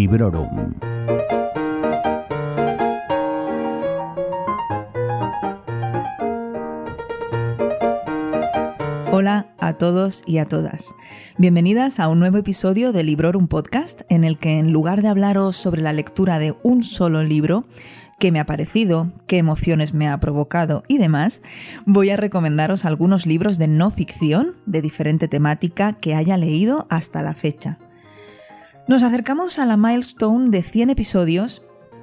Librorum. Hola a todos y a todas. Bienvenidas a un nuevo episodio de Librorum Podcast en el que en lugar de hablaros sobre la lectura de un solo libro, qué me ha parecido, qué emociones me ha provocado y demás, voy a recomendaros algunos libros de no ficción de diferente temática que haya leído hasta la fecha. Nos acercamos a la milestone de 100 episodios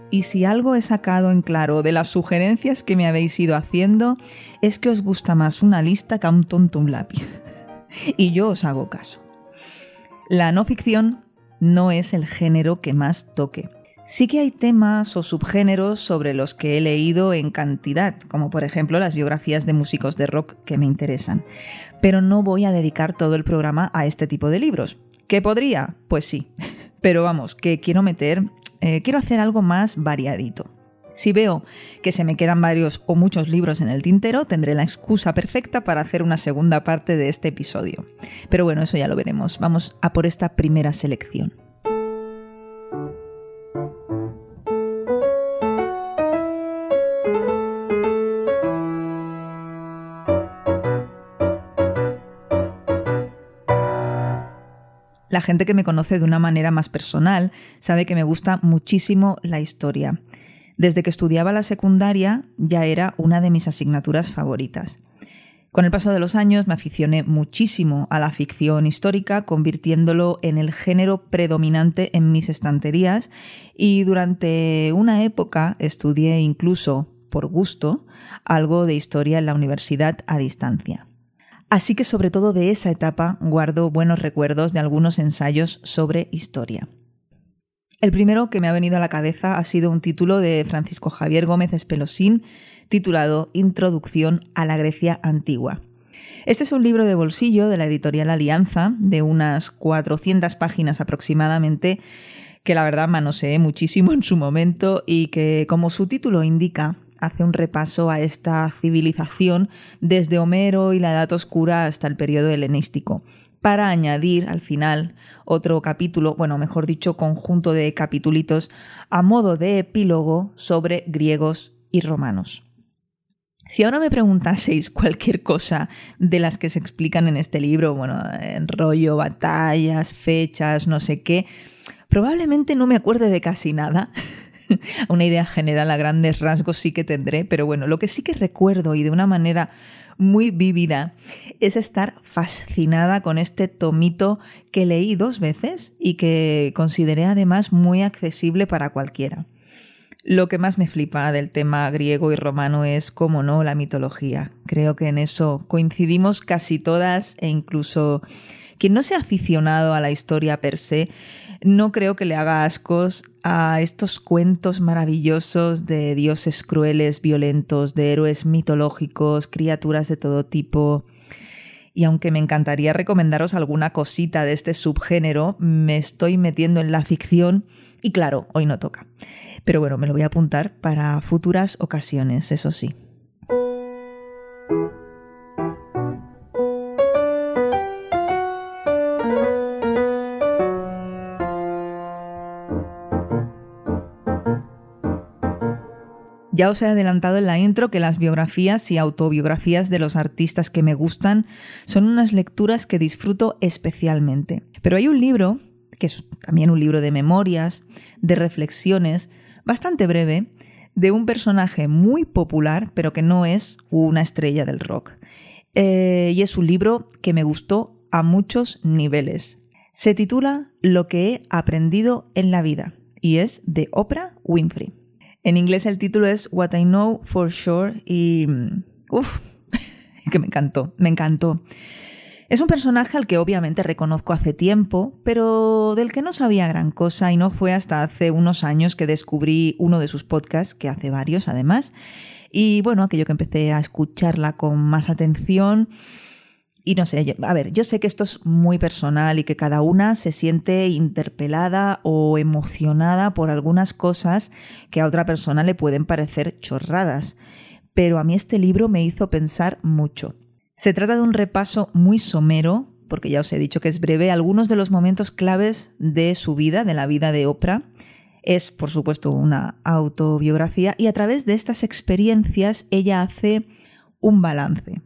y si algo he sacado en claro de las sugerencias que me habéis ido haciendo es que os gusta más una lista que a un tonto un lápiz. y yo os hago caso. La no ficción no es el género que más toque. Sí que hay temas o subgéneros sobre los que he leído en cantidad, como por ejemplo las biografías de músicos de rock que me interesan, pero no voy a dedicar todo el programa a este tipo de libros. ¿Qué podría? Pues sí, pero vamos, que quiero meter, eh, quiero hacer algo más variadito. Si veo que se me quedan varios o muchos libros en el tintero, tendré la excusa perfecta para hacer una segunda parte de este episodio. Pero bueno, eso ya lo veremos. Vamos a por esta primera selección. La gente que me conoce de una manera más personal sabe que me gusta muchísimo la historia. Desde que estudiaba la secundaria ya era una de mis asignaturas favoritas. Con el paso de los años me aficioné muchísimo a la ficción histórica, convirtiéndolo en el género predominante en mis estanterías y durante una época estudié incluso, por gusto, algo de historia en la universidad a distancia. Así que sobre todo de esa etapa guardo buenos recuerdos de algunos ensayos sobre historia. El primero que me ha venido a la cabeza ha sido un título de Francisco Javier Gómez Espelosín titulado Introducción a la Grecia Antigua. Este es un libro de bolsillo de la editorial Alianza, de unas 400 páginas aproximadamente, que la verdad manoseé muchísimo en su momento y que, como su título indica, hace un repaso a esta civilización desde Homero y la Edad Oscura hasta el periodo helenístico, para añadir al final otro capítulo, bueno, mejor dicho, conjunto de capitulitos a modo de epílogo sobre griegos y romanos. Si ahora me preguntaseis cualquier cosa de las que se explican en este libro, bueno, en rollo, batallas, fechas, no sé qué, probablemente no me acuerde de casi nada. una idea general a grandes rasgos sí que tendré, pero bueno, lo que sí que recuerdo y de una manera muy vívida es estar fascinada con este tomito que leí dos veces y que consideré además muy accesible para cualquiera. Lo que más me flipa del tema griego y romano es, como no, la mitología. Creo que en eso coincidimos casi todas e incluso quien no sea aficionado a la historia per se, no creo que le haga ascos a estos cuentos maravillosos de dioses crueles, violentos, de héroes mitológicos, criaturas de todo tipo. Y aunque me encantaría recomendaros alguna cosita de este subgénero, me estoy metiendo en la ficción y claro, hoy no toca. Pero bueno, me lo voy a apuntar para futuras ocasiones, eso sí. Ya os he adelantado en la intro que las biografías y autobiografías de los artistas que me gustan son unas lecturas que disfruto especialmente. Pero hay un libro, que es también un libro de memorias, de reflexiones, bastante breve, de un personaje muy popular, pero que no es una estrella del rock. Eh, y es un libro que me gustó a muchos niveles. Se titula Lo que he aprendido en la vida y es de Oprah Winfrey. En inglés el título es What I Know for Sure y... Mm, ¡Uf! que me encantó, me encantó. Es un personaje al que obviamente reconozco hace tiempo, pero del que no sabía gran cosa y no fue hasta hace unos años que descubrí uno de sus podcasts, que hace varios además, y bueno, aquello que empecé a escucharla con más atención y no sé, a ver, yo sé que esto es muy personal y que cada una se siente interpelada o emocionada por algunas cosas que a otra persona le pueden parecer chorradas, pero a mí este libro me hizo pensar mucho. Se trata de un repaso muy somero, porque ya os he dicho que es breve, algunos de los momentos claves de su vida, de la vida de Oprah. Es, por supuesto, una autobiografía y a través de estas experiencias ella hace un balance.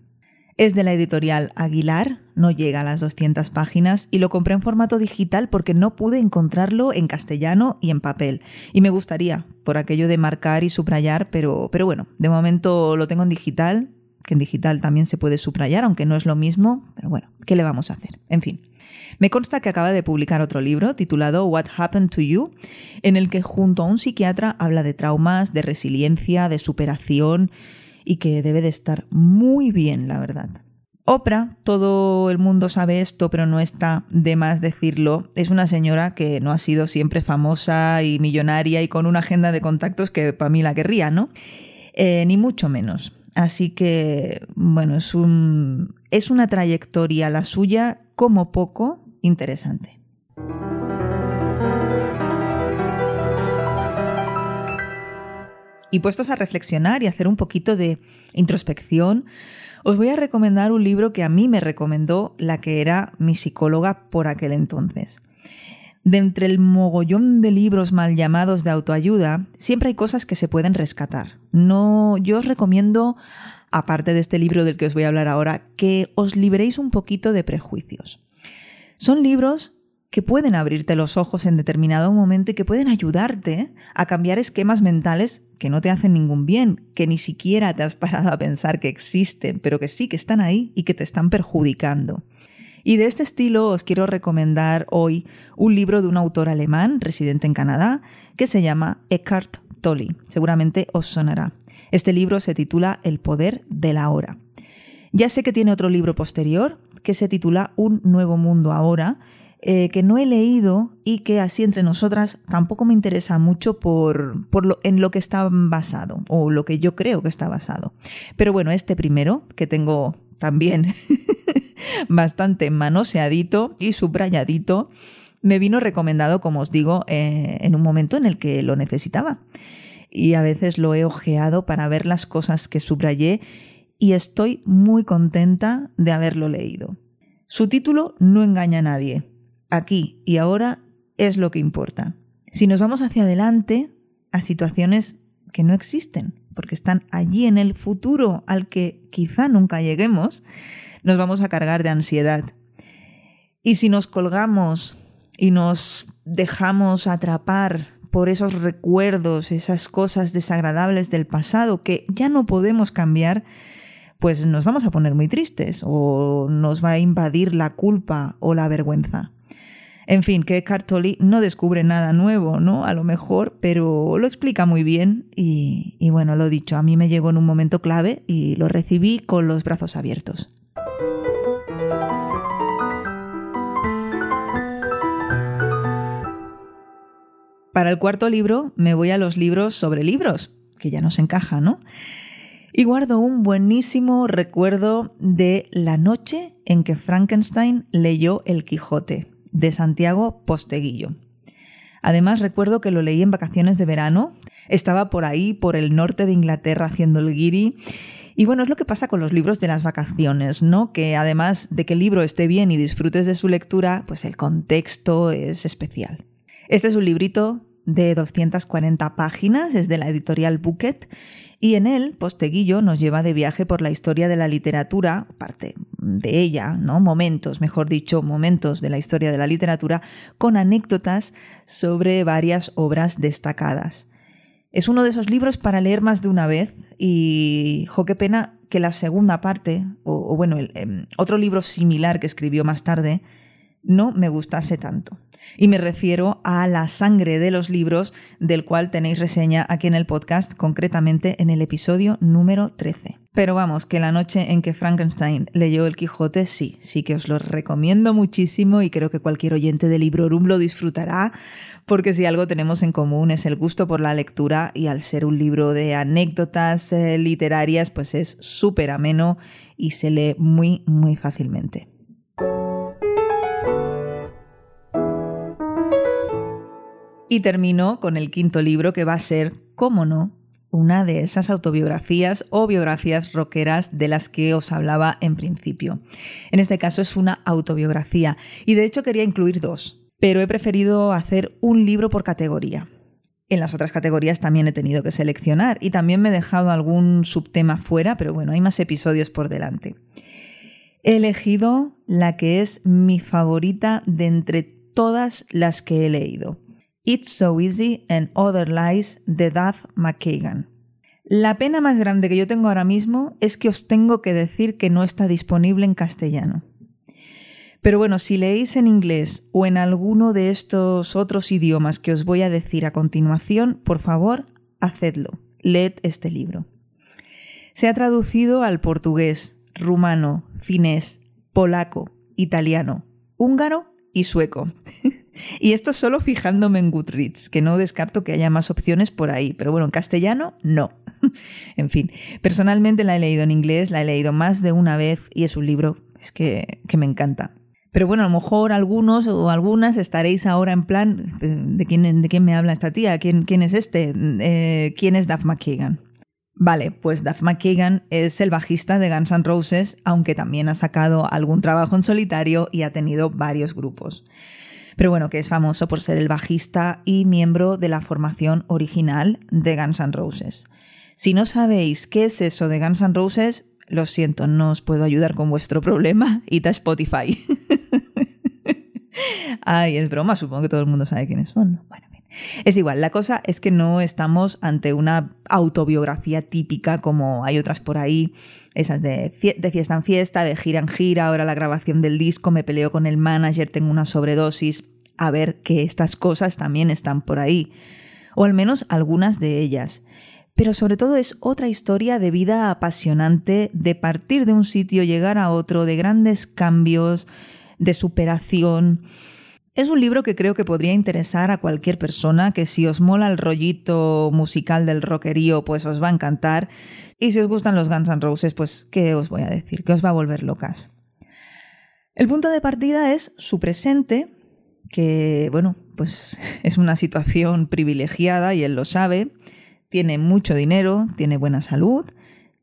Es de la editorial Aguilar, no llega a las 200 páginas y lo compré en formato digital porque no pude encontrarlo en castellano y en papel. Y me gustaría, por aquello de marcar y subrayar, pero, pero bueno, de momento lo tengo en digital, que en digital también se puede subrayar, aunque no es lo mismo, pero bueno, ¿qué le vamos a hacer? En fin. Me consta que acaba de publicar otro libro titulado What Happened to You, en el que junto a un psiquiatra habla de traumas, de resiliencia, de superación y que debe de estar muy bien, la verdad. Oprah, todo el mundo sabe esto, pero no está de más decirlo, es una señora que no ha sido siempre famosa y millonaria y con una agenda de contactos que para mí la querría, ¿no? Eh, ni mucho menos. Así que, bueno, es, un, es una trayectoria la suya como poco interesante. Y puestos a reflexionar y hacer un poquito de introspección, os voy a recomendar un libro que a mí me recomendó la que era mi psicóloga por aquel entonces. De entre el mogollón de libros mal llamados de autoayuda, siempre hay cosas que se pueden rescatar. No, yo os recomiendo, aparte de este libro del que os voy a hablar ahora, que os liberéis un poquito de prejuicios. Son libros que pueden abrirte los ojos en determinado momento y que pueden ayudarte a cambiar esquemas mentales que no te hacen ningún bien, que ni siquiera te has parado a pensar que existen, pero que sí que están ahí y que te están perjudicando. Y de este estilo os quiero recomendar hoy un libro de un autor alemán residente en Canadá que se llama Eckhart Tolle. Seguramente os sonará. Este libro se titula El poder de la hora. Ya sé que tiene otro libro posterior que se titula Un nuevo mundo ahora, eh, que no he leído y que así entre nosotras tampoco me interesa mucho por, por lo, en lo que está basado o lo que yo creo que está basado. Pero bueno, este primero, que tengo también bastante manoseadito y subrayadito, me vino recomendado, como os digo, eh, en un momento en el que lo necesitaba. Y a veces lo he ojeado para ver las cosas que subrayé y estoy muy contenta de haberlo leído. Su título no engaña a nadie aquí y ahora es lo que importa. Si nos vamos hacia adelante a situaciones que no existen, porque están allí en el futuro al que quizá nunca lleguemos, nos vamos a cargar de ansiedad. Y si nos colgamos y nos dejamos atrapar por esos recuerdos, esas cosas desagradables del pasado que ya no podemos cambiar, pues nos vamos a poner muy tristes o nos va a invadir la culpa o la vergüenza. En fin, que Cartoli no descubre nada nuevo, ¿no? A lo mejor, pero lo explica muy bien y, y bueno, lo dicho, a mí me llegó en un momento clave y lo recibí con los brazos abiertos. Para el cuarto libro me voy a los libros sobre libros, que ya nos encaja, ¿no? Y guardo un buenísimo recuerdo de la noche en que Frankenstein leyó El Quijote de Santiago Posteguillo. Además recuerdo que lo leí en vacaciones de verano, estaba por ahí, por el norte de Inglaterra haciendo el guiri. Y bueno, es lo que pasa con los libros de las vacaciones, ¿no? Que además de que el libro esté bien y disfrutes de su lectura, pues el contexto es especial. Este es un librito de 240 páginas, es de la editorial Bucket, y en él Posteguillo nos lleva de viaje por la historia de la literatura, parte de ella, ¿no? Momentos, mejor dicho, momentos de la historia de la literatura, con anécdotas sobre varias obras destacadas. Es uno de esos libros para leer más de una vez y, jo, qué pena que la segunda parte, o, bueno, em, otro libro similar que escribió más tarde, no me gustase tanto. Y me refiero a La sangre de los libros, del cual tenéis reseña aquí en el podcast, concretamente en el episodio número 13. Pero vamos, que la noche en que Frankenstein leyó El Quijote, sí, sí que os lo recomiendo muchísimo y creo que cualquier oyente de Librorum lo disfrutará, porque si algo tenemos en común es el gusto por la lectura y al ser un libro de anécdotas eh, literarias, pues es súper ameno y se lee muy, muy fácilmente. Y termino con el quinto libro que va a ser, cómo no, una de esas autobiografías o biografías rockeras de las que os hablaba en principio. En este caso es una autobiografía y de hecho quería incluir dos, pero he preferido hacer un libro por categoría. En las otras categorías también he tenido que seleccionar y también me he dejado algún subtema fuera, pero bueno, hay más episodios por delante. He elegido la que es mi favorita de entre todas las que he leído. It's So Easy and Other Lies de Duff McKagan. La pena más grande que yo tengo ahora mismo es que os tengo que decir que no está disponible en castellano. Pero bueno, si leéis en inglés o en alguno de estos otros idiomas que os voy a decir a continuación, por favor, hacedlo. Leed este libro. Se ha traducido al portugués, rumano, finés, polaco, italiano, húngaro y sueco. y esto solo fijándome en Goodreads, que no descarto que haya más opciones por ahí, pero bueno, en castellano no. en fin, personalmente la he leído en inglés, la he leído más de una vez y es un libro es que, que me encanta. Pero bueno, a lo mejor algunos o algunas estaréis ahora en plan, ¿de quién, de quién me habla esta tía? ¿Quién, quién es este? Eh, ¿Quién es Duff McKagan? Vale, pues Duff McKagan es el bajista de Guns N' Roses, aunque también ha sacado algún trabajo en solitario y ha tenido varios grupos. Pero bueno, que es famoso por ser el bajista y miembro de la formación original de Guns N' Roses. Si no sabéis qué es eso de Guns N' Roses, lo siento, no os puedo ayudar con vuestro problema. Id a Spotify. Ay, es broma, supongo que todo el mundo sabe quiénes son. Bueno, es igual, la cosa es que no estamos ante una autobiografía típica como hay otras por ahí, esas de, fiesta en fiesta, de gira en gira, ahora la grabación del disco, me peleo con el manager, tengo una sobredosis, a ver que estas cosas también están por ahí, o al menos algunas de ellas. Pero sobre todo es otra historia de vida apasionante, de partir de un sitio, llegar a otro, de grandes cambios, de superación. Es un libro que creo que podría interesar a cualquier persona, que si os mola el rollito musical del rockerío, pues os va a encantar. Y si os gustan los Guns N' Roses, pues ¿qué os voy a decir? Que os va a volver locas. El punto de partida es su presente, que, bueno, pues es una situación privilegiada y él lo sabe. Tiene mucho dinero, tiene buena salud,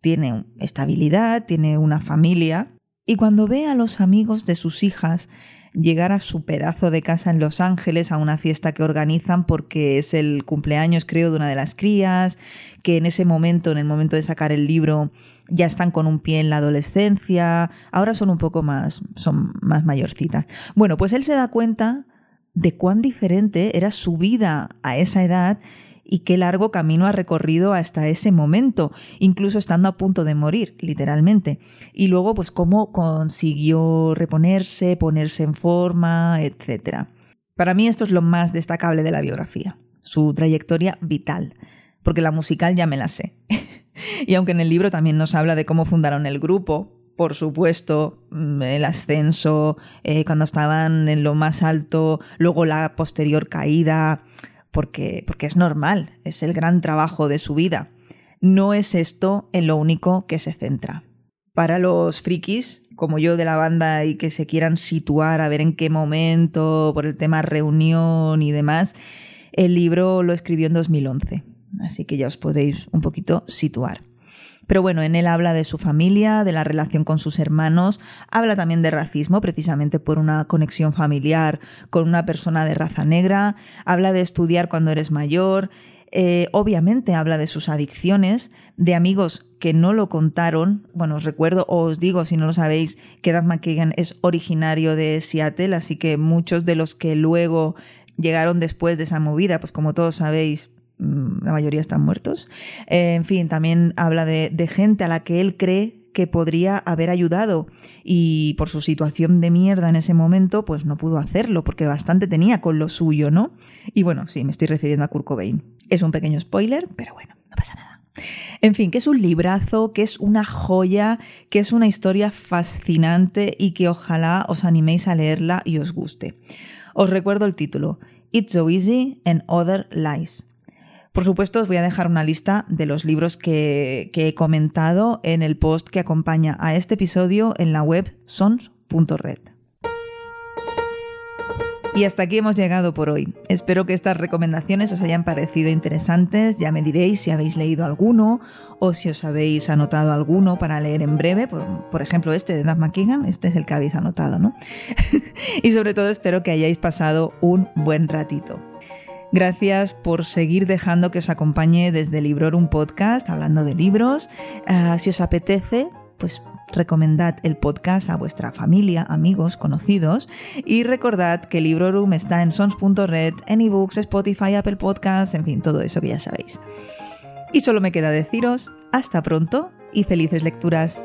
tiene estabilidad, tiene una familia. Y cuando ve a los amigos de sus hijas llegar a su pedazo de casa en Los Ángeles a una fiesta que organizan porque es el cumpleaños, creo, de una de las crías, que en ese momento, en el momento de sacar el libro, ya están con un pie en la adolescencia, ahora son un poco más, son más mayorcitas. Bueno, pues él se da cuenta de cuán diferente era su vida a esa edad y qué largo camino ha recorrido hasta ese momento, incluso estando a punto de morir, literalmente. Y luego, pues cómo consiguió reponerse, ponerse en forma, etc. Para mí esto es lo más destacable de la biografía, su trayectoria vital, porque la musical ya me la sé. y aunque en el libro también nos habla de cómo fundaron el grupo, por supuesto, mm, el ascenso, eh, cuando estaban en lo más alto, luego la posterior caída, porque, porque es normal, es el gran trabajo de su vida. No es esto en lo único que se centra. Para los frikis, como yo de la banda y que se quieran situar a ver en qué momento, por el tema reunión y demás, el libro lo escribió en 2011, así que ya os podéis un poquito situar. Pero bueno, en él habla de su familia, de la relación con sus hermanos, habla también de racismo, precisamente por una conexión familiar con una persona de raza negra, habla de estudiar cuando eres mayor, eh, obviamente habla de sus adicciones, de amigos que no lo contaron. Bueno, os recuerdo o os digo, si no lo sabéis, que Dan McKagan es originario de Seattle, así que muchos de los que luego llegaron después de esa movida, pues como todos sabéis, la mayoría están muertos. Eh, en fin, también habla de, gente a la que él cree que podría haber ayudado y por su situación de mierda en ese momento, pues no pudo hacerlo porque bastante tenía con lo suyo, ¿no? Y bueno, sí, me estoy refiriendo a Kurt Cobain. Es un pequeño spoiler, pero bueno, no pasa nada. En fin, que es un librazo, que es una joya, que es una historia fascinante y que ojalá os animéis a leerla y os guste. Os recuerdo el título, It's So Easy and Other Lies por supuesto, os voy a dejar una lista de los libros que, he comentado en el post que acompaña a este episodio en la web sons.red. Y hasta aquí hemos llegado por hoy. Espero que estas recomendaciones os hayan parecido interesantes. Ya me diréis si habéis leído alguno o si os habéis anotado alguno para leer en breve. Por, ejemplo, este de Dan McKeegan, este es el que habéis anotado, ¿no? y sobre todo espero que hayáis pasado un buen ratito. Gracias por seguir dejando que os acompañe desde Librorum Podcast hablando de libros. Ah, si os apetece, pues recomendad el podcast a vuestra familia, amigos, conocidos y recordad que Librorum está en sons.red, en ebooks, Spotify, Apple Podcasts, en fin, todo eso que ya sabéis. Y solo me queda deciros hasta pronto y felices lecturas.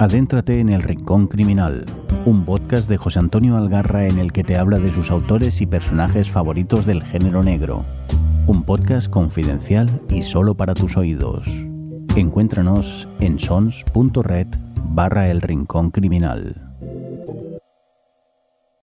Adéntrate en El Rincón Criminal, un podcast de José Antonio Algarra en el que te habla de sus autores y personajes favoritos del género negro un podcast confidencial y solo para tus oídos. Encuéntranos en sons.red barra el rincón criminal.